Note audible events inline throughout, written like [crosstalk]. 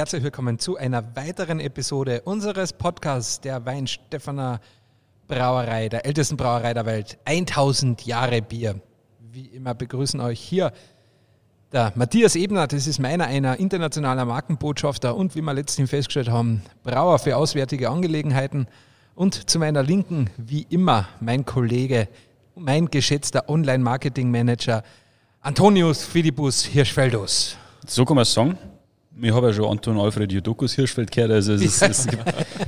herzlich willkommen zu einer weiteren Episode unseres Podcasts der Weinstephaner Brauerei, der ältesten Brauerei der Welt. 1000 Jahre Bier. Wie immer begrüßen euch hier der Matthias Ebner, das ist meiner einer internationaler Markenbotschafter und wie wir letztens festgestellt haben, Brauer für auswärtige Angelegenheiten. Und zu meiner Linken, wie immer, mein Kollege, mein geschätzter Online-Marketing-Manager Antonius Philippus Hirschfeldus. So kann man es sagen. Ich habe ja schon Anton Alfred Jodokus Hirschfeld gehört, also es, ist, es gibt,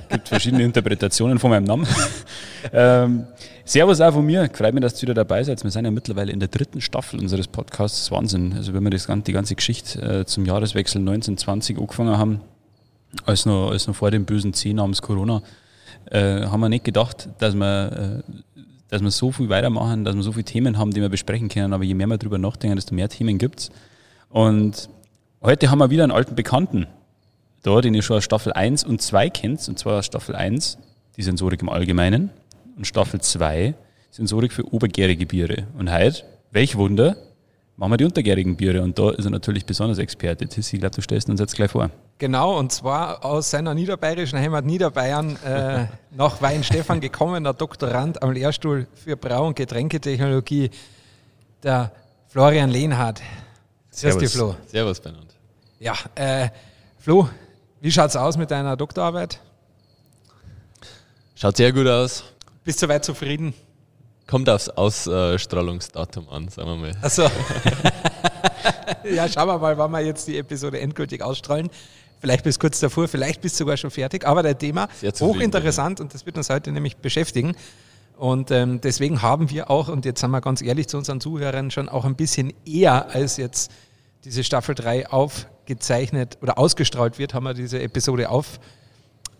gibt, verschiedene Interpretationen von meinem Namen. [laughs] ähm, servus auch von mir, freut mich, dass ihr wieder dabei seid. Wir sind ja mittlerweile in der dritten Staffel unseres Podcasts, Wahnsinn. Also wenn wir das, die ganze Geschichte äh, zum Jahreswechsel 1920 angefangen haben, als noch, als noch vor dem bösen C namens Corona, äh, haben wir nicht gedacht, dass wir, äh, dass wir so viel weitermachen, dass wir so viele Themen haben, die wir besprechen können. Aber je mehr wir darüber nachdenken, desto mehr Themen gibt es. Und heute haben wir wieder einen alten Bekannten da, den ihr schon aus Staffel 1 und 2 kennt. Und zwar Staffel 1, die Sensorik im Allgemeinen. Und Staffel 2, Sensorik für obergärige Biere. Und heute, welch Wunder, machen wir die untergärigen Biere. Und da ist er natürlich besonders Experte. Tissi, ich glaube, du stellst uns jetzt gleich vor. Genau, und zwar aus seiner niederbayerischen Heimat Niederbayern äh, [laughs] nach Weinstefan gekommener Doktorand am Lehrstuhl für Brau- und Getränketechnologie, der Florian Lehnhardt. Servus, Servus Flo. Servus, Bernhard. Ja, äh, Flo, wie schaut es aus mit deiner Doktorarbeit? Schaut sehr gut aus. Bist du soweit zufrieden? Kommt aufs Ausstrahlungsdatum an, sagen wir mal. Achso. [laughs] ja, schauen wir mal, wann wir jetzt die Episode endgültig ausstrahlen. Vielleicht bis kurz davor, vielleicht bist du sogar schon fertig. Aber der Thema hochinteressant und das wird uns heute nämlich beschäftigen. Und ähm, deswegen haben wir auch, und jetzt sind wir ganz ehrlich zu unseren Zuhörern, schon auch ein bisschen eher als jetzt diese Staffel 3 aufgezeichnet oder ausgestrahlt wird, haben wir diese Episode auf,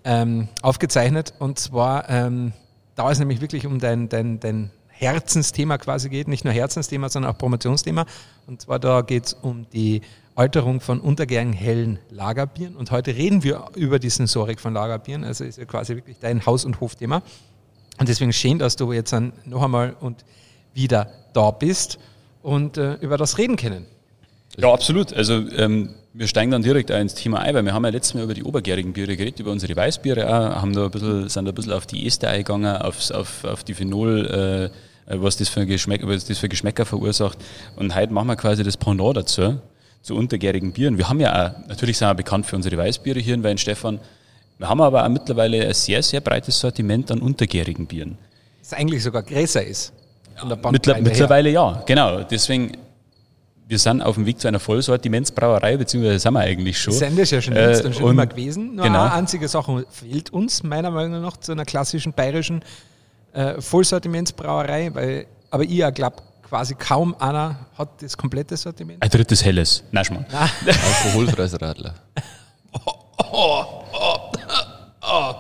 ähm, aufgezeichnet. Und zwar, ähm, da es nämlich wirklich um dein, dein, dein Herzensthema quasi geht, nicht nur Herzensthema, sondern auch Promotionsthema. Und zwar da geht es um die Alterung von untergärigen hellen Lagerbieren. Und heute reden wir über die Sensorik von Lagerbieren. Also ist ja quasi wirklich dein Haus- und Hofthema. Und deswegen schön, dass du jetzt dann noch einmal und wieder da bist und äh, über das reden können. Ja, absolut. Also ähm, wir steigen dann direkt ins Thema ein, weil wir haben ja letztes Mal über die obergärigen Biere geredet, über unsere Weißbiere auch, haben da ein bisschen, sind da ein bisschen auf die Ester eingegangen, aufs, auf, auf die Phenol, äh, was, das für Geschmäck, was das für Geschmäcker verursacht. Und heute machen wir quasi das Pendant dazu, zu untergärigen Bieren. Wir haben ja auch, natürlich sind wir bekannt für unsere Weißbiere hier in Weinstefan, wir haben aber auch mittlerweile ein sehr, sehr breites Sortiment an untergärigen Bieren. Das eigentlich sogar größer ist. Ja, mittler, mittlerweile ja, genau. Deswegen wir sind auf dem Weg zu einer Vollsortimentsbrauerei, beziehungsweise sind wir eigentlich schon. Sind das ja schon äh, und schon immer gewesen. Nur genau. eine einzige Sache fehlt uns meiner Meinung nach zu einer klassischen bayerischen äh, Vollsortimentsbrauerei, weil, aber ich glaube, quasi kaum einer hat das komplette Sortiment. Ein drittes Helles. Nein, Schmarrn. Alkoholfreies Radler. oh, oh, oh, oh.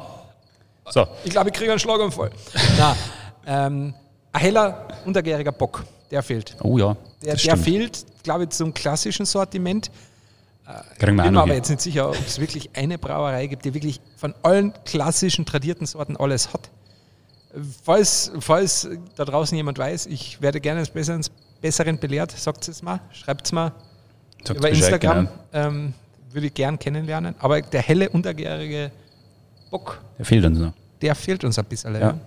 So. Ich glaube, ich kriege einen Schlaganfall. Nein, ähm, ein heller, untergäriger Bock, der fehlt. Oh ja. Der, der fehlt, glaube ich, zum klassischen Sortiment. Äh, Kriegen wir bin mir aber jetzt nicht sicher, ob es wirklich eine Brauerei gibt, die wirklich von allen klassischen tradierten Sorten alles hat. Falls, falls da draußen jemand weiß, ich werde gerne als Besseren, Besseren belehrt, sagt es mal, schreibt es mal sagt über Instagram. Genau. Ähm, würde ich gern kennenlernen. Aber der helle, untergärige Bock. Der fehlt uns noch. Der fehlt uns ein bisschen. Ja. ja.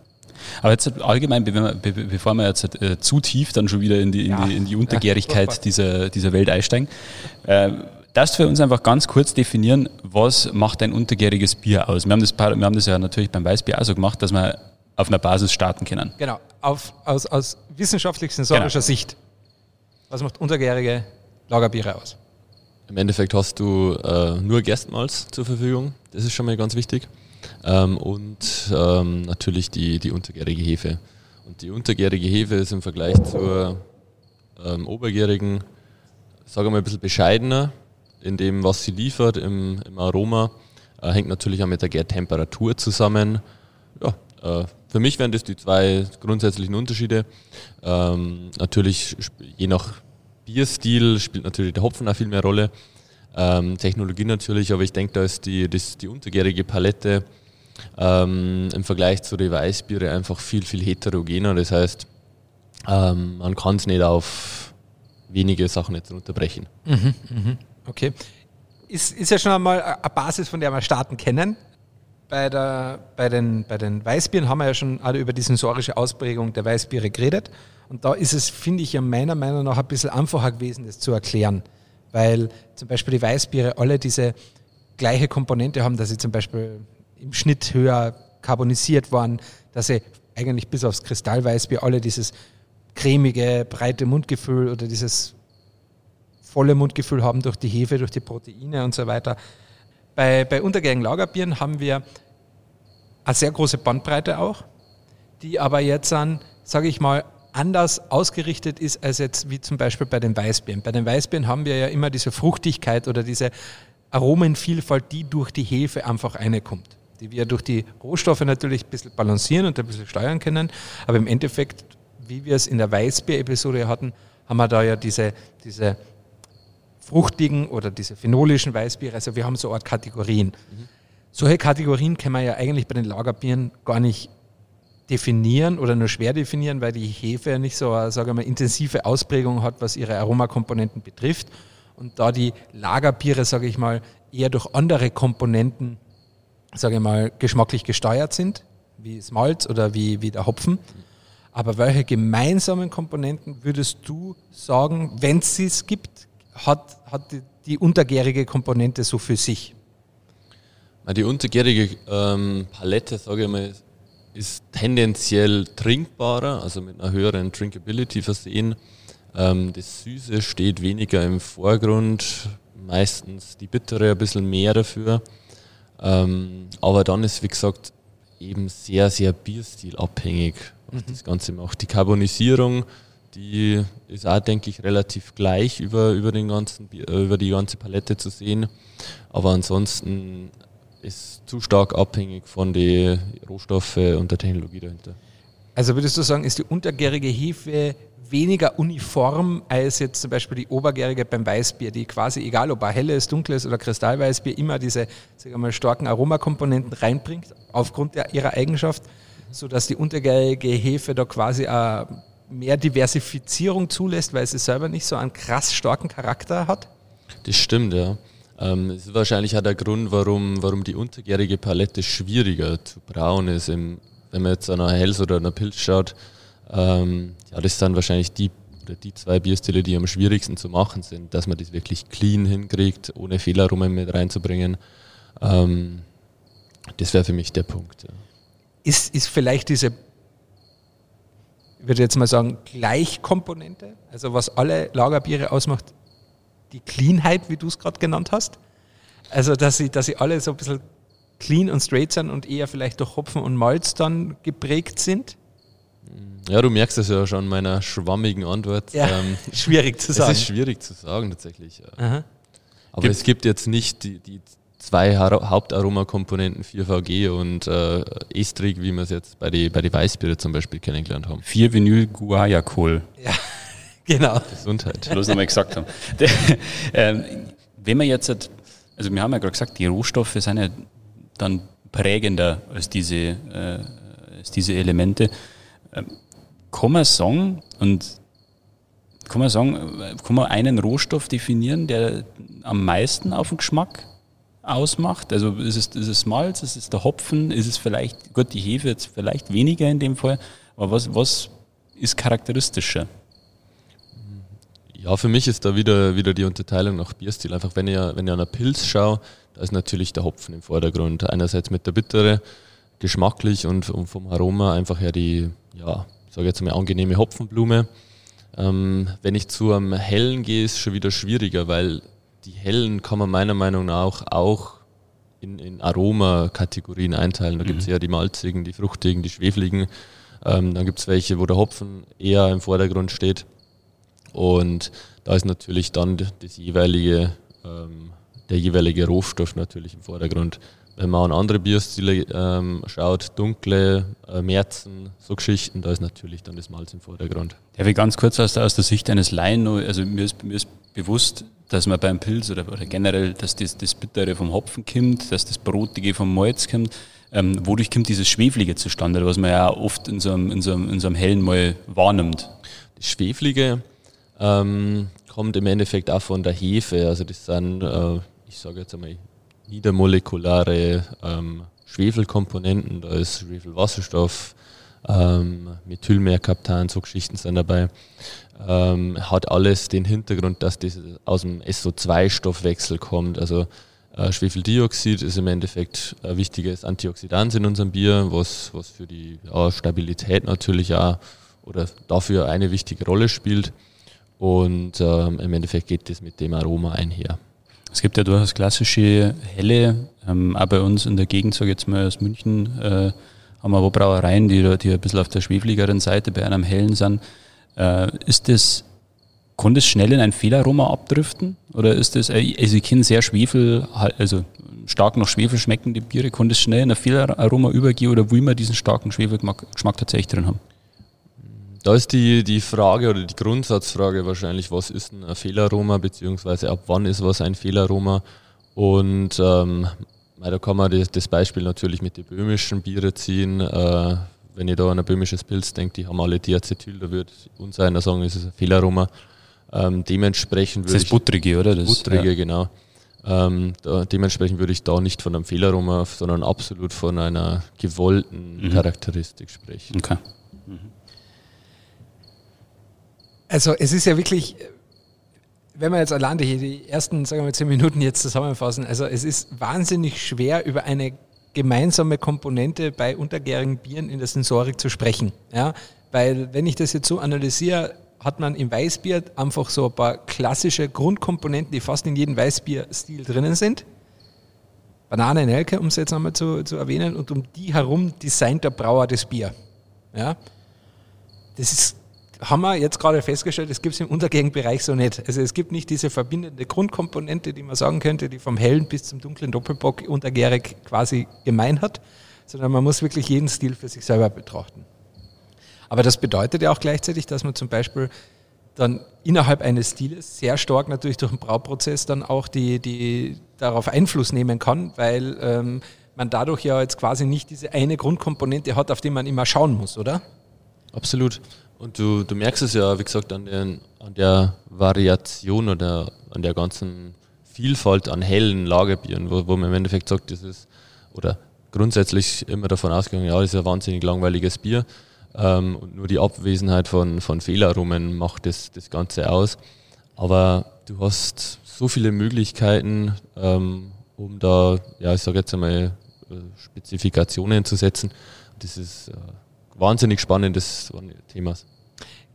Aber jetzt allgemein, bevor wir jetzt äh, zu tief dann schon wieder in die, in ja. die, in die Untergärigkeit ja, [laughs] dieser, dieser Welt einsteigen, äh, darfst du für uns einfach ganz kurz definieren, was macht ein untergäriges Bier aus? Wir haben das, wir haben das ja natürlich beim Weißbier auch so gemacht, dass wir auf einer Basis starten können. Genau, auf, aus, aus wissenschaftlich-sensorischer genau. Sicht. Was macht untergärige Lagerbiere aus? Im Endeffekt hast du äh, nur Gerstmalz zur Verfügung, das ist schon mal ganz wichtig. Ähm, und ähm, natürlich die, die untergärige Hefe. Und die untergärige Hefe ist im Vergleich zur ähm, obergärigen, sagen wir mal, ein bisschen bescheidener in dem, was sie liefert im, im Aroma. Äh, hängt natürlich auch mit der Gärtemperatur zusammen. Ja, äh, für mich wären das die zwei grundsätzlichen Unterschiede. Ähm, natürlich je nach Bierstil spielt natürlich der Hopfen auch viel mehr Rolle. Ähm, Technologie natürlich, aber ich denke, da ist die, das, die untergärige Palette ähm, im Vergleich zu den Weißbiere einfach viel, viel heterogener. Das heißt, ähm, man kann es nicht auf wenige Sachen jetzt runterbrechen. Mhm, mhm. Okay. ist, ist ja schon einmal eine Basis, von der wir starten können. Bei, der, bei, den, bei den Weißbieren haben wir ja schon alle über die sensorische Ausprägung der Weißbiere geredet. Und da ist es, finde ich, ja meiner Meinung nach ein bisschen einfacher gewesen, das zu erklären. Weil zum Beispiel die Weißbiere alle diese gleiche Komponente haben, dass sie zum Beispiel im Schnitt höher carbonisiert waren, dass sie eigentlich bis aufs Kristallweißbier alle dieses cremige, breite Mundgefühl oder dieses volle Mundgefühl haben durch die Hefe, durch die Proteine und so weiter. Bei, bei untergärigen Lagerbieren haben wir eine sehr große Bandbreite auch, die aber jetzt an, sage ich mal, anders ausgerichtet ist als jetzt wie zum Beispiel bei den Weißbieren. Bei den Weißbieren haben wir ja immer diese Fruchtigkeit oder diese Aromenvielfalt, die durch die Hefe einfach reinkommt. Die wir durch die Rohstoffe natürlich ein bisschen balancieren und ein bisschen steuern können. Aber im Endeffekt, wie wir es in der Weißbier-Episode hatten, haben wir da ja diese, diese fruchtigen oder diese phenolischen Weißbiere. Also wir haben so eine Art Kategorien. Mhm. Solche Kategorien kann man ja eigentlich bei den Lagerbieren gar nicht definieren oder nur schwer definieren, weil die Hefe ja nicht so eine sage mal, intensive Ausprägung hat, was ihre Aromakomponenten betrifft. Und da die Lagerbiere, sage ich mal, eher durch andere Komponenten, sage ich mal, geschmacklich gesteuert sind, wie das Malz oder wie, wie der Hopfen. Aber welche gemeinsamen Komponenten würdest du sagen, wenn es sie gibt, hat, hat die, die, untergärige Komponente so für sich? Die untergärige ähm, Palette, sage ich mal, ist tendenziell trinkbarer, also mit einer höheren Drinkability versehen. Ähm, das Süße steht weniger im Vorgrund, meistens die Bittere ein bisschen mehr dafür. Ähm, aber dann ist, wie gesagt, eben sehr, sehr bierstilabhängig, was mhm. das Ganze macht. Die Carbonisierung die ist auch, denke ich, relativ gleich über, über, den ganzen, äh, über die ganze Palette zu sehen. Aber ansonsten ist zu stark abhängig von den Rohstoffen und der Technologie dahinter. Also würdest du sagen, ist die untergärige Hefe weniger uniform als jetzt zum Beispiel die obergärige beim Weißbier, die quasi, egal ob ein helles, dunkles oder Kristallweißbier, immer diese sagen mal, starken Aromakomponenten reinbringt, aufgrund der, ihrer Eigenschaft, sodass die untergärige Hefe da quasi ein mehr Diversifizierung zulässt, weil sie selber nicht so einen krass starken Charakter hat? Das stimmt, ja. Ähm, das ist wahrscheinlich auch der Grund, warum, warum die untergärige Palette schwieriger zu brauen ist. Im, wenn man jetzt an einer Hells oder einer Pilz schaut, ähm, ja, das sind wahrscheinlich die oder die zwei Bierstile, die am schwierigsten zu machen sind, dass man das wirklich clean hinkriegt, ohne Fehlaromen mit reinzubringen. Ähm, das wäre für mich der Punkt. Ja. Ist, ist vielleicht diese ich würde jetzt mal sagen, Gleichkomponente, also was alle Lagerbiere ausmacht, die Cleanheit, wie du es gerade genannt hast. Also, dass sie, dass sie alle so ein bisschen clean und straight sind und eher vielleicht durch Hopfen und Malz dann geprägt sind. Ja, du merkst es ja schon in meiner schwammigen Antwort. Ja, ähm, [laughs] schwierig zu sagen. Es ist schwierig zu sagen tatsächlich. Ja. Aber gibt es gibt jetzt nicht die, die zwei Hauptaromakomponenten 4VG und äh, Estrig, wie wir es jetzt bei den bei die Weißbiere zum Beispiel kennengelernt haben. 4 Vinyl Guayacol. Ja, genau. Gesundheit. Bloß nochmal gesagt haben. äh, wenn man jetzt, also wir haben ja gerade gesagt, die Rohstoffe sind ja dann prägender als diese, äh, als diese Elemente. Ähm, kann man sagen, und kann man sagen, kann man einen Rohstoff definieren, der am meisten auf den Geschmack ausmacht? Also ist es, ist es Malz, ist es der Hopfen, ist es vielleicht, gut, die Hefe jetzt vielleicht weniger in dem Fall, aber was, was ist charakteristischer? Ja, für mich ist da wieder, wieder die Unterteilung nach Bierstil. Einfach wenn ich, wenn ich an einer Pilz schaue, da ist natürlich der Hopfen im Vordergrund. Einerseits mit der Bittere, geschmacklich und, und vom Aroma einfach her die, ja, sage jetzt mal angenehme Hopfenblume. Ähm, wenn ich zu einem hellen gehe, ist es schon wieder schwieriger, weil die hellen kann man meiner Meinung nach auch in, in Aromakategorien einteilen. Da mhm. gibt es eher die malzigen, die fruchtigen, die schwefligen. Ähm, dann gibt es welche, wo der Hopfen eher im Vordergrund steht. Und da ist natürlich dann das jeweilige, ähm, der jeweilige Rohstoff natürlich im Vordergrund. Wenn man an andere Bierstile ähm, schaut, dunkle, äh, Märzen, so Geschichten, da ist natürlich dann das Malz im Vordergrund. Ja, wie ganz kurz aus der, aus der Sicht eines Laien, also mir ist, mir ist bewusst, dass man beim Pilz oder, oder generell, dass das, das Bittere vom Hopfen kommt, dass das Brotige vom Malz kommt. Ähm, wodurch kommt dieses Schweflige zustande, was man ja oft in so einem, in so einem, in so einem hellen Mal wahrnimmt? Das Schweflige ähm, kommt im Endeffekt auch von der Hefe. Also das sind äh, ich sage jetzt einmal, niedermolekulare ähm, Schwefelkomponenten, da ist Schwefelwasserstoff, ähm, Methylmerkaptan, so Geschichten sind dabei. Ähm, hat alles den Hintergrund, dass das aus dem SO2-Stoffwechsel kommt. Also äh, Schwefeldioxid ist im Endeffekt ein wichtiges Antioxidant in unserem Bier, was, was für die ja, Stabilität natürlich auch oder dafür eine wichtige Rolle spielt. Und ähm, im Endeffekt geht das mit dem Aroma einher. Es gibt ja durchaus klassische helle, ähm, auch bei uns in der Gegend, sage jetzt mal aus München, äh, haben wir aber Brauereien, die, die ein bisschen auf der schwefligeren Seite bei einem hellen sind. Äh, ist das, kann das schnell in ein Fehlaroma abdriften? Oder ist das, äh, also ich kenne sehr Schwefel, also stark nach Schwefel schmeckende Biere, kann das schnell in ein Fehlaroma übergehen oder will man diesen starken Schwefelgeschmack tatsächlich drin haben? Da ist die, die Frage oder die Grundsatzfrage wahrscheinlich, was ist ein Fehlaroma, beziehungsweise ab wann ist was ein Fehlaroma? Und ähm, da kann man das, das, Beispiel natürlich mit den böhmischen Biere ziehen. Äh, wenn ich da an ein böhmisches Pilz denke, die haben alle Diacetyl, da würde uns einer sagen, es ist ein Fehlaroma. Ähm, dementsprechend würde das ist buttrige, oder? Das, buttrige, ja. genau. Ähm, da, dementsprechend würde ich da nicht von einem Fehlaroma, sondern absolut von einer gewollten mhm. Charakteristik sprechen. Okay. Mhm. Also es ist ja wirklich, wenn wir jetzt allein die, die ersten, sagen wir mal, zehn Minuten jetzt zusammenfassen, also es ist wahnsinnig schwer über eine gemeinsame Komponente bei untergärigen Bieren in der Sensorik zu sprechen. Ja? Weil wenn ich das jetzt so analysiere, hat man im Weißbier einfach so ein paar klassische Grundkomponenten, die fast in jedem Weißbierstil drinnen sind. Banane, Nelke, um es jetzt einmal zu, zu erwähnen, und um die herum designt der Brauer das Bier. Ja? Das ist haben wir jetzt gerade festgestellt, es gibt es im Untergegenbereich so nicht. Also es gibt nicht diese verbindende Grundkomponente, die man sagen könnte, die vom hellen bis zum dunklen Doppelbock untergärig quasi gemein hat, sondern man muss wirklich jeden Stil für sich selber betrachten. Aber das bedeutet ja auch gleichzeitig, dass man zum Beispiel dann innerhalb eines Stiles sehr stark natürlich durch den Brauprozess dann auch die, die darauf Einfluss nehmen kann, weil ähm, man dadurch ja jetzt quasi nicht diese eine Grundkomponente hat, auf die man immer schauen muss, oder? Absolut. Und du, du merkst es ja, wie gesagt, an, den, an der Variation oder an der ganzen Vielfalt an hellen Lagerbieren, wo, wo man im Endeffekt sagt, das ist, oder grundsätzlich immer davon ausgegangen, ja, das ist ein wahnsinnig langweiliges Bier. Ähm, und nur die Abwesenheit von, von Fehlaromen macht das, das Ganze aus. Aber du hast so viele Möglichkeiten, ähm, um da, ja, ich sage jetzt einmal, äh, Spezifikationen zu setzen. Das ist äh, wahnsinnig spannendes Thema.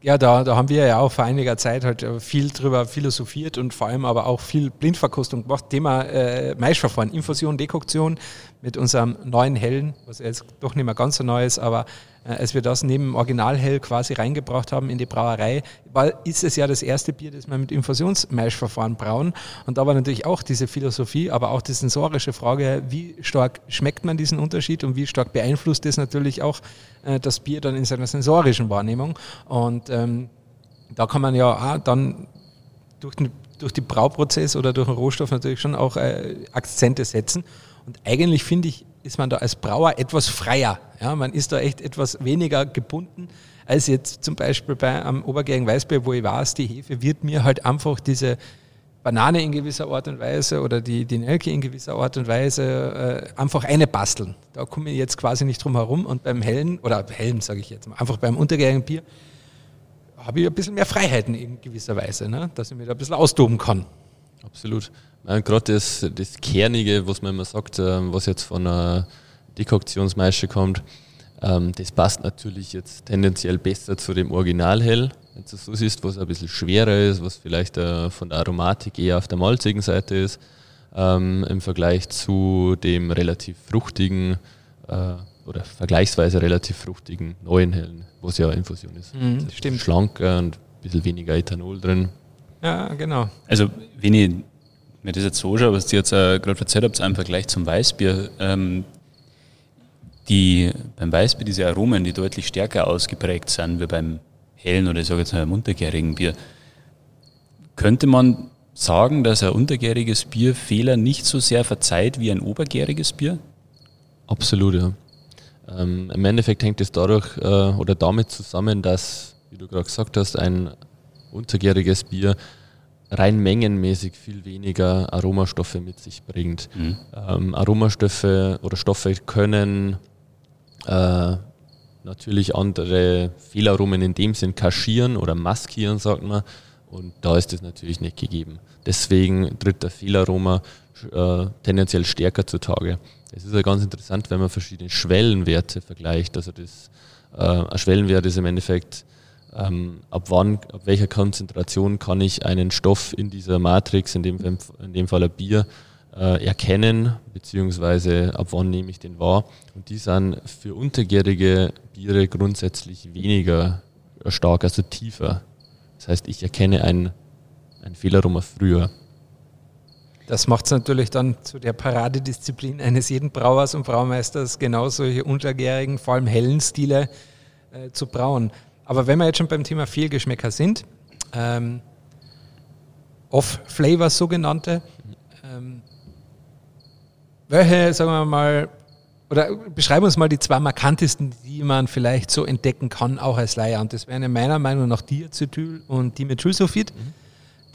Ja, da, da haben wir ja auch vor einiger Zeit halt äh, viel drüber philosophiert und vor allem aber auch viel Blindverkostung gemacht. Thema äh, Maischverfahren, Infusion, Dekoktion mit unserem neuen Hellen, was jetzt doch nicht mehr ganz so neu ist, aber als wir das neben Originalhell quasi reingebracht haben in die Brauerei, war, ist es ja das erste Bier, das wir mit Infusionsmaischverfahren brauen. Und da war natürlich auch diese Philosophie, aber auch die sensorische Frage, wie stark schmeckt man diesen Unterschied und wie stark beeinflusst das natürlich auch äh, das Bier dann in seiner sensorischen Wahrnehmung. Und ähm, da kann man ja auch dann durch den durch den Brauprozess oder durch den Rohstoff natürlich schon auch äh, Akzente setzen. Und eigentlich finde ich, ist man da als Brauer etwas freier. Ja, man ist da echt etwas weniger gebunden als jetzt zum Beispiel bei einem obergärigen Weißbier, wo ich weiß, die Hefe wird mir halt einfach diese Banane in gewisser Art und Weise oder die, die Nelke in gewisser Art und Weise äh, einfach eine basteln. Da komme ich jetzt quasi nicht drum herum. Und beim hellen, oder hellen sage ich jetzt mal, einfach beim untergärigen Bier, habe ich ein bisschen mehr Freiheiten in gewisser Weise, ne? dass ich mir da ein bisschen austoben kann. Absolut. Gerade das, das Kernige, was man immer sagt, ähm, was jetzt von einer Dekoktionsmaische kommt, ähm, das passt natürlich jetzt tendenziell besser zu dem Originalhell. Wenn du so siehst, was ein bisschen schwerer ist, was vielleicht äh, von der Aromatik eher auf der malzigen Seite ist, ähm, im Vergleich zu dem relativ fruchtigen äh, oder vergleichsweise relativ fruchtigen neuen Hellen, wo es ja Infusion ist. Mhm, stimmt. Schlanker und ein bisschen weniger Ethanol drin. Ja, genau. Also, wenn ich mir das jetzt so schaue, was ihr jetzt äh, gerade erzählt habt, im Vergleich zum Weißbier, ähm, die beim Weißbier diese Aromen, die deutlich stärker ausgeprägt sind wie beim hellen oder ich sage jetzt mal einem untergärigen Bier. Könnte man sagen, dass ein untergäriges Bier Fehler nicht so sehr verzeiht wie ein obergäriges Bier? Absolut, ja. Ähm, Im Endeffekt hängt es dadurch äh, oder damit zusammen, dass, wie du gerade gesagt hast, ein untergäriges Bier rein mengenmäßig viel weniger Aromastoffe mit sich bringt. Mhm. Ähm, Aromastoffe oder Stoffe können äh, natürlich andere Fehlaromen in dem Sinn kaschieren oder maskieren, sagt man. Und da ist das natürlich nicht gegeben. Deswegen tritt der Fehlaroma äh, tendenziell stärker zutage. Es ist ja ganz interessant, wenn man verschiedene Schwellenwerte vergleicht. Also das, äh, ein Schwellenwert ist im Endeffekt, ähm, ab wann, ab welcher Konzentration kann ich einen Stoff in dieser Matrix, in dem, in dem Fall ein Bier, äh, erkennen, beziehungsweise ab wann nehme ich den wahr. Und die sind für untergärige Biere grundsätzlich weniger stark, also tiefer. Das heißt, ich erkenne ein, ein Fehlaroma früher. Das macht es natürlich dann zu der Paradedisziplin eines jeden Brauers und Braumeisters, genau solche untergärigen, vor allem hellen Stile äh, zu brauen. Aber wenn wir jetzt schon beim Thema Fehlgeschmäcker sind, ähm, Off-Flavors sogenannte, ähm, welche, sagen wir mal, oder beschreiben uns mal die zwei markantesten, die man vielleicht so entdecken kann, auch als Laie. Und das wären in meiner Meinung nach Diacetyl und Dimethylsulfid. Mhm.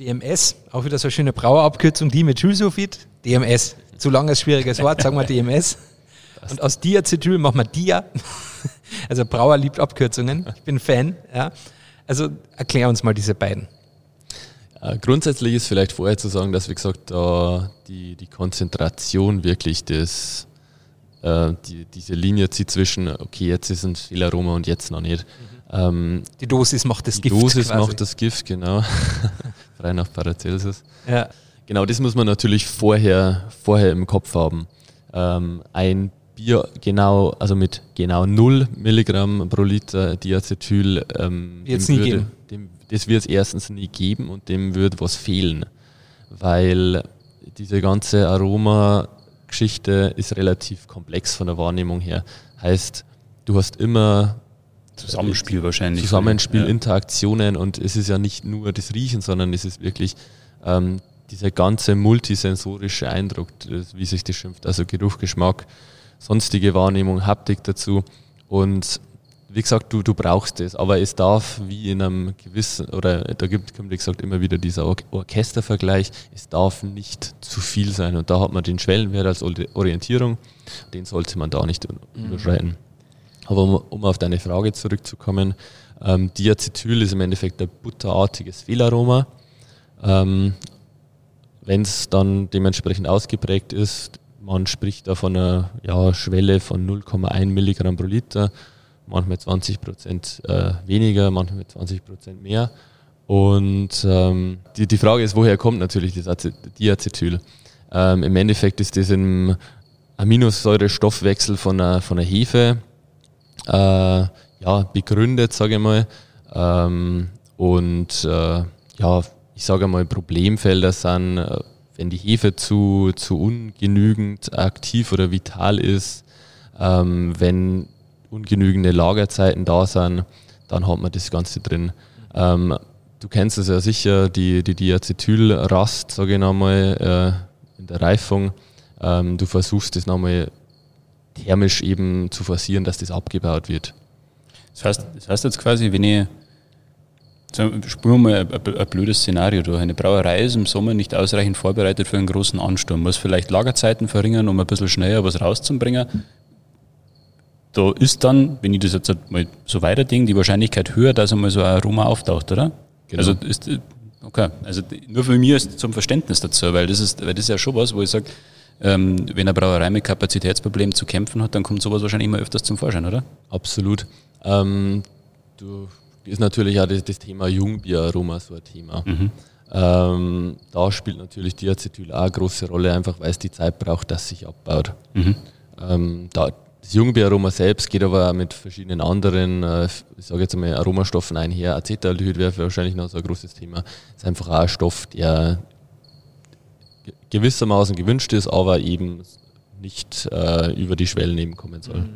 DMS, auch wieder so eine schöne Brauerabkürzung, Dimethylsulfid, DMS. Zu langes, schwieriges Wort, sagen wir DMS. [laughs] Und aus Diacetyl machen wir Dia. [laughs] Also Brauer liebt Abkürzungen. Ich bin Fan. Ja. Also erklär uns mal diese beiden. Äh, grundsätzlich ist vielleicht vorher zu sagen, dass, wie gesagt, da die, die Konzentration wirklich das, äh, die, diese Linie zieht zwischen, okay, jetzt ist ein Fehlaroma und jetzt noch nicht. Mhm. Ähm, die Dosis macht das die Gift. Die Dosis quasi. macht das Gift, genau. [laughs] [laughs] Frei nach Paracelsus. Ja. Genau, das muss man natürlich vorher, vorher im Kopf haben. Ähm, ein Bier genau, also mit genau 0 Milligramm pro Liter Diacetyl, ähm, nie würde. Dem, das wird es erstens nie geben und dem wird was fehlen. Weil diese ganze Aroma-Geschichte ist relativ komplex von der Wahrnehmung her. Heißt, du hast immer Zusammenspiel wahrscheinlich. Zusammenspiel, ja. Interaktionen und es ist ja nicht nur das Riechen, sondern es ist wirklich ähm, dieser ganze multisensorische Eindruck, wie sich das schimpft, also Geruch, Geschmack, sonstige Wahrnehmung, Haptik dazu und wie gesagt, du, du brauchst es, aber es darf wie in einem gewissen, oder da gibt, wie gesagt immer wieder dieser Or Orchestervergleich, es darf nicht zu viel sein und da hat man den Schwellenwert als Orientierung, den sollte man da nicht mhm. überschreiten. Aber um, um, auf deine Frage zurückzukommen, ähm, Diacetyl ist im Endeffekt ein butterartiges Fehlaroma. Ähm, Wenn es dann dementsprechend ausgeprägt ist, man spricht da von einer ja, Schwelle von 0,1 Milligramm pro Liter, manchmal 20 Prozent äh, weniger, manchmal 20 Prozent mehr. Und ähm, die, die Frage ist, woher kommt natürlich das Diacetyl? Ähm, Im Endeffekt ist das im Aminosäurestoffwechsel von einer, von einer Hefe äh, ja, begründet, sage ich mal. Ähm, und äh, ja, ich sage mal, Problemfelder sind, äh, wenn die Hefe zu, zu ungenügend aktiv oder vital ist, ähm, wenn ungenügende Lagerzeiten da sind, dann hat man das Ganze drin. Ähm, du kennst es ja sicher, die, die Diacetylrast, sage ich nochmal, äh, in der Reifung. Ähm, du versuchst das nochmal thermisch eben zu forcieren, dass das abgebaut wird. Das heißt, das heißt jetzt quasi, wenn ich Spüren wir mal ein, ein, blödes Szenario durch. Eine Brauerei ist im Sommer nicht ausreichend vorbereitet für einen großen Ansturm, muss vielleicht Lagerzeiten verringern, um ein bisschen schneller was rauszubringen da ist dann, wenn ich das jetzt mal so weiterdenke, die Wahrscheinlichkeit höher, dass einmal so ein Aroma auftaucht, oder? Genau. Also ist, okay, also nur für mich ist zum Verständnis dazu, weil das ist, weil das ist ja schon was, wo ich sage, ähm, wenn eine Brauerei mit Kapazitätsproblemen zu kämpfen hat, dann kommt sowas wahrscheinlich immer öfters zum Vorschein, oder? Absolut. Ähm, du ist natürlich auch das, das Thema Jungbieraroma so ein Thema. Mhm. Ähm, da spielt natürlich Diacetyl auch eine große Rolle, einfach weil es die Zeit braucht, dass sich abbaut. Mhm. Ähm, da, das Jungbieraroma selbst geht aber auch mit verschiedenen anderen, äh, ich sage jetzt mal, Aromastoffen einher. Acetaldehyd wäre wahrscheinlich noch so ein großes Thema. Das ist einfach auch ein Stoff, der gewissermaßen gewünscht ist, aber eben nicht äh, über die Schwellen eben kommen soll.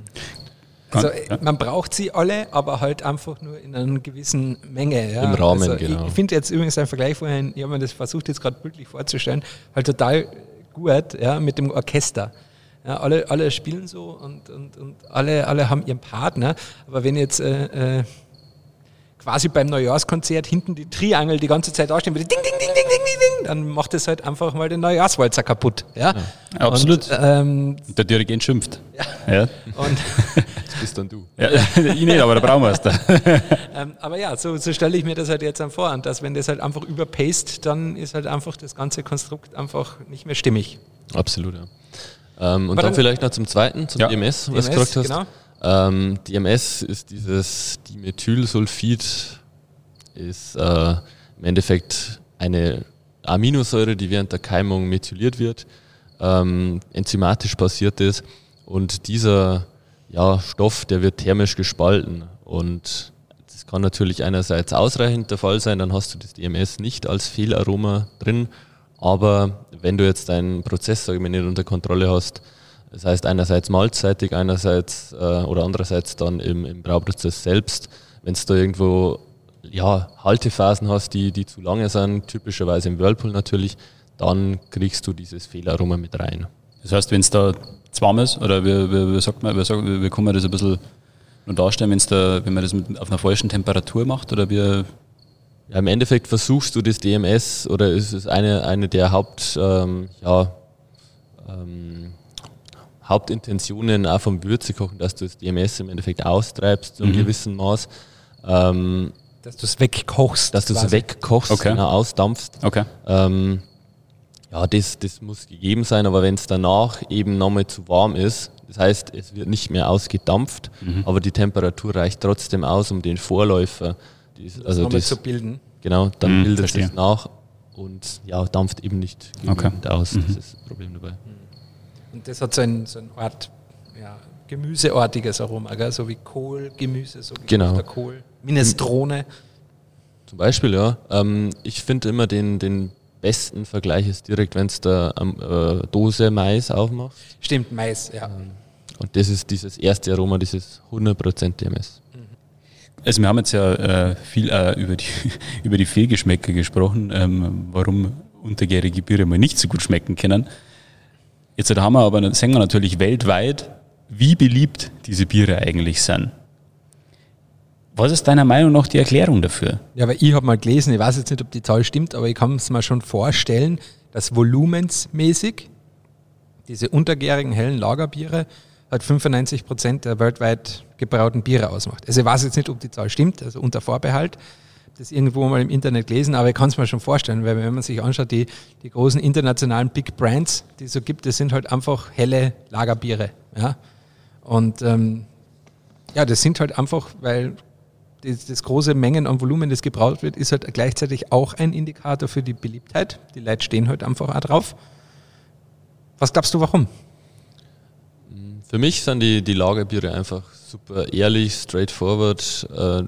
Also man braucht sie alle, aber halt einfach nur in einer gewissen Menge. Ja. Im Rahmen, also genau. Ich, ich finde jetzt übrigens ein Vergleich vorhin, ich habe mir das versucht jetzt gerade bildlich vorzustellen, halt total gut ja, mit dem Orchester. Ja, alle, alle spielen so und, und, und alle, alle haben ihren Partner. Aber wenn jetzt, äh, äh, quasi beim Neujahrskonzert hinten die Triangel die ganze Zeit dastehen, ding, ding, ding, ding, ding, ding, dann macht es halt einfach mal den Neujahrswalzer kaputt. Ja, ja absolut. Und, ähm, der Dirigent schimpft. Ja. ja. Und [laughs] das bist dann du. Ja, [laughs] ich nicht, aber der Braumeister. [laughs] ähm, aber ja, so, so stelle ich mir das halt jetzt dann vor. Und dass wenn das halt einfach überpaced, dann ist halt einfach das ganze Konstrukt einfach nicht mehr stimmig. Absolut, ja. Ähm, und dann, dann, vielleicht noch zum zweiten, zum ja. DMS, was DMS, du gesagt hast. Genau. Ähm, DMS ist dieses Dimethylsulfid, ist äh, im Endeffekt eine Aminosäure, die während der Keimung methyliert wird, ähm, enzymatisch passiert ist. Und dieser ja, Stoff, der wird thermisch gespalten. Und das kann natürlich einerseits ausreichend der Fall sein, dann hast du das DMS nicht als Fehlaroma drin, aber wenn du jetzt deinen Prozess sag ich mal, nicht unter Kontrolle hast, das heißt einerseits malzseitig, einerseits äh, oder andererseits dann im, im Brauprozess selbst. Wenn es da irgendwo ja, Haltephasen hast, die, die zu lange sind, typischerweise im Whirlpool natürlich, dann kriegst du dieses Fehlaroma mit rein. Das heißt, wenn es da warm ist, oder wie, wie, wie sagt man, wie, sagt, wie, wie kann man das ein bisschen nur darstellen, wenn's da, wenn man das mit, auf einer falschen Temperatur macht? Oder wie, ja, Im Endeffekt versuchst du das DMS oder ist es eine, eine der Haupt, ähm, ja, ähm, Hauptintentionen auch vom Würzekochen, dass du das DMS im Endeffekt austreibst zu einem mhm. gewissen Maß. Ähm, dass du es wegkochst. Dass du es wegkochst, okay. genau, ausdampfst. Okay. Ähm, ja, das, das muss gegeben sein, aber wenn es danach eben nochmal zu warm ist, das heißt, es wird nicht mehr ausgedampft, mhm. aber die Temperatur reicht trotzdem aus, um den Vorläufer das also das, zu bilden. Genau, dann mhm, bildet es nach und ja, dampft eben nicht genügend okay. aus. Mhm. Das ist das Problem dabei. Und das hat so ein, so ein Art ja, gemüseartiges Aroma, gell? so wie Kohl, Gemüse, so wie genau. Kohl, Minestrone. Zum Beispiel, ja. Ähm, ich finde immer den, den besten Vergleich ist direkt, wenn es da ähm, äh, Dose Mais aufmacht. Stimmt, Mais, ja. Ähm, und das ist dieses erste Aroma, dieses 100% DMS. Mhm. Also wir haben jetzt ja äh, viel äh, über, die, [laughs] über die Fehlgeschmäcker gesprochen, ähm, warum untergärige Biere mal nicht so gut schmecken können. Jetzt haben wir aber, sehen wir natürlich weltweit, wie beliebt diese Biere eigentlich sind. Was ist deiner Meinung nach die Erklärung dafür? Ja, weil ich habe mal gelesen, ich weiß jetzt nicht, ob die Zahl stimmt, aber ich kann es mir schon vorstellen, dass volumensmäßig diese untergärigen hellen Lagerbiere halt 95 Prozent der weltweit gebrauten Biere ausmacht. Also ich weiß jetzt nicht, ob die Zahl stimmt, also unter Vorbehalt das irgendwo mal im Internet gelesen, aber ich kann es mir schon vorstellen, weil wenn man sich anschaut, die, die großen internationalen Big Brands, die es so gibt, das sind halt einfach helle Lagerbiere. Ja? Und ähm, ja, das sind halt einfach, weil das, das, große Mengen an Volumen, das gebraucht wird, ist halt gleichzeitig auch ein Indikator für die Beliebtheit. Die Leute stehen halt einfach auch drauf. Was glaubst du, warum? Für mich sind die, die Lagerbiere einfach super ehrlich, straightforward. Äh,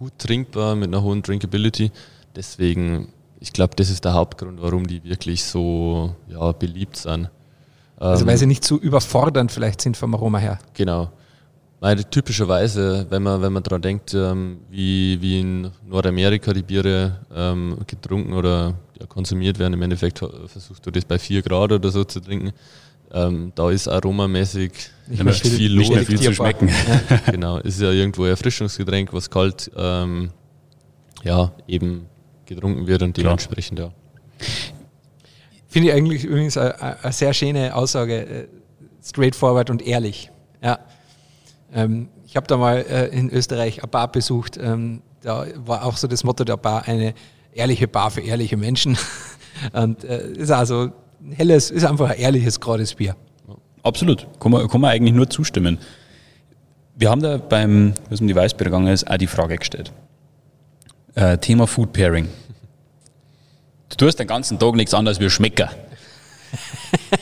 gut trinkbar mit einer hohen Drinkability. Deswegen, ich glaube, das ist der Hauptgrund, warum die wirklich so ja, beliebt sind. Also weil ähm, sie nicht zu überfordernd vielleicht sind vom Aroma her. Genau. Weil typischerweise, wenn man, wenn man daran denkt, ähm, wie, wie in Nordamerika die Biere ähm, getrunken oder konsumiert werden, im Endeffekt versuchst du das bei 4 Grad oder so zu trinken. Ähm, da ist aromamäßig nicht viel, viel los. Nicht viel zu schmecken. Ja. [laughs] genau, ist ja irgendwo ein Erfrischungsgetränk, was kalt ähm, ja, eben getrunken wird und dementsprechend ja. Finde ich eigentlich übrigens eine, eine sehr schöne Aussage, äh, straightforward und ehrlich. Ja. Ähm, ich habe da mal äh, in Österreich eine Bar besucht, ähm, da war auch so das Motto der Bar, eine ehrliche Bar für ehrliche Menschen. [laughs] und äh, ist also ein helles, ist einfach ein ehrliches, gerades Bier. Absolut, kann man, kann man eigentlich nur zustimmen. Wir haben da beim, was um die Weißbier gegangen ist, auch die Frage gestellt. Äh, Thema Food Pairing. Du tust den ganzen Tag nichts anderes wie Schmecker.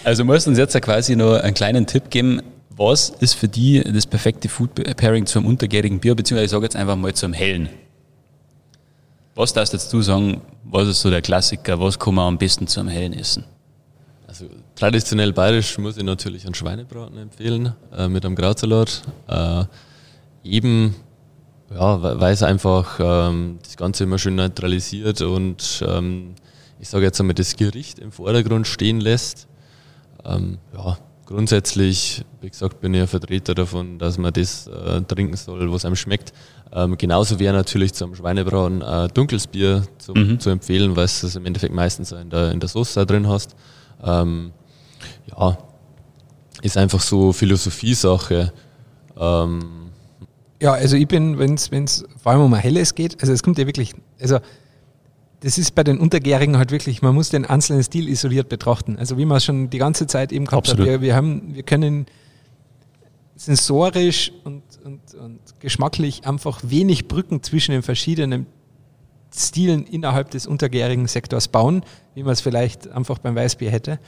Also musst du uns jetzt quasi noch einen kleinen Tipp geben, was ist für die das perfekte Food Pairing zum untergärigen Bier, beziehungsweise ich sage jetzt einfach mal zum hellen. Was darfst jetzt du sagen, was ist so der Klassiker, was kann man am besten zum hellen essen? Also traditionell bayerisch muss ich natürlich einen Schweinebraten empfehlen äh, mit einem Krautsalat. Äh, eben, ja, weil es einfach ähm, das Ganze immer schön neutralisiert und ähm, ich sage jetzt einmal das Gericht im Vordergrund stehen lässt. Ähm, ja, grundsätzlich, wie gesagt, bin ich ein Vertreter davon, dass man das äh, trinken soll, was einem schmeckt. Ähm, genauso wäre natürlich zum Schweinebraten äh, dunkles Bier zu, mhm. zu empfehlen, weil es im Endeffekt meistens in der, in der Soße drin hast. Ähm, ja, ist einfach so Philosophie-Sache. Ähm, ja, also ich bin, wenn es vor allem um ein helles geht, also es kommt ja wirklich, also das ist bei den Untergärigen halt wirklich, man muss den einzelnen Stil isoliert betrachten. Also wie man schon die ganze Zeit eben gehabt Absolut. hat, wir, wir, haben, wir können sensorisch und, und, und geschmacklich einfach wenig Brücken zwischen den verschiedenen Stilen innerhalb des untergärigen Sektors bauen, wie man es vielleicht einfach beim Weißbier hätte.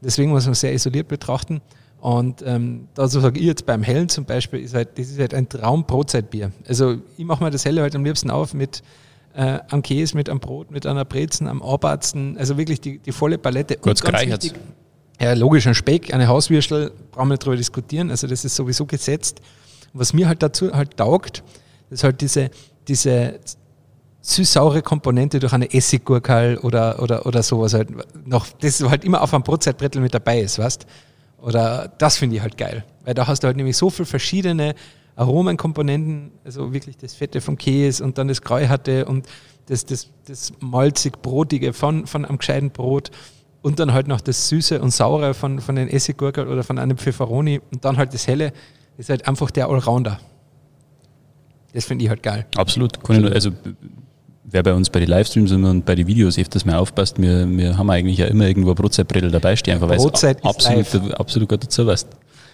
Deswegen muss man sehr isoliert betrachten. Und ähm, dazu sage ich jetzt beim Hellen zum Beispiel, ist halt, das ist halt ein Traum-Brotzeitbier. Also ich mache mir das Helle halt am liebsten auf mit äh, am Käse, mit einem Brot, mit einer Brezen, am Arbatzen, also wirklich die, die volle Palette. Kurz gereichert. Ja, logisch, ein Speck, eine Hauswürstel, brauchen wir nicht drüber diskutieren, also das ist sowieso gesetzt. Und was mir halt dazu halt taugt, ist halt diese, diese süß-saure Komponente durch eine Essiggurkel oder, oder, oder sowas halt noch, das halt immer auf einem Brotzeitbrettel mit dabei ist, weißt Oder das finde ich halt geil, weil da hast du halt nämlich so viele verschiedene Aromenkomponenten, also wirklich das Fette vom Käse und dann das Kräuharte und das, das, das malzig-brotige von, von einem gescheiten Brot und dann halt noch das Süße und Saure von, von den Essiggurkeln oder von einem Pfefferoni und dann halt das Helle, ist halt einfach der Allrounder. Das finde ich halt geil. Absolut. Also wer bei uns bei den Livestreams und bei den Videos öfters mal aufpasst, wir, wir haben eigentlich ja immer irgendwo Brotzeitbrettel dabei stehen, einfach weil Brotzeit es absolut, absolut gut dazu weißt.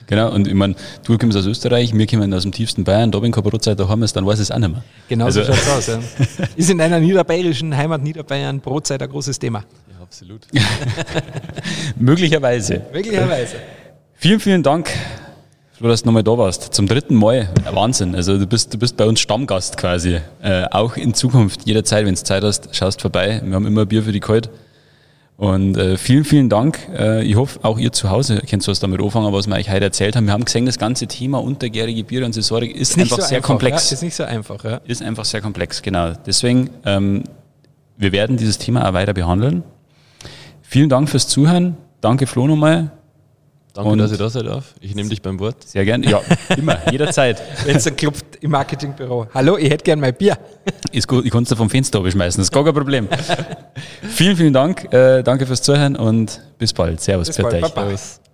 Genau, und ich meine, du kommst aus Österreich, wir kommen aus dem tiefsten Bayern, da bin ich Brotzeit, da haben wir es, dann weiß es auch nicht mehr. Genau also. so schaut aus. Ja. [laughs] Ist in einer niederbayerischen Heimat Niederbayern Brotzeit ein großes Thema. Ja, absolut. [laughs] Möglicherweise. Möglicherweise. Vielen, vielen Dank, Flo, dass du nochmal da warst. Zum dritten Mal. Wahnsinn. Also du bist, du bist bei uns Stammgast quasi. Äh, auch in Zukunft, jederzeit, wenn du Zeit hast, schaust vorbei. Wir haben immer Bier für die kalt. Und äh, vielen, vielen Dank. Äh, ich hoffe, auch ihr zu Hause könnt was damit anfangen, was wir euch heute erzählt haben. Wir haben gesehen, das ganze Thema untergärige Biere und Sensorik ist, ist einfach so sehr einfach, komplex. Ja, ist nicht so einfach, ja. Ist einfach sehr komplex, genau. Deswegen, ähm, wir werden dieses Thema auch weiter behandeln. Vielen Dank fürs Zuhören. Danke Flo nochmal. Danke, und dass ich da sein darf. Ich nehme dich beim Wort. Sehr gerne. Ja, immer, [laughs] jederzeit. Wenn es klopft im Marketingbüro. Hallo, ich hätte gern mein Bier. Ist gut, ich kann es vom Fenster abschmeißen, das ist gar kein Problem. [laughs] vielen, vielen Dank. Äh, danke fürs Zuhören und bis bald. Servus, bis bald, euch.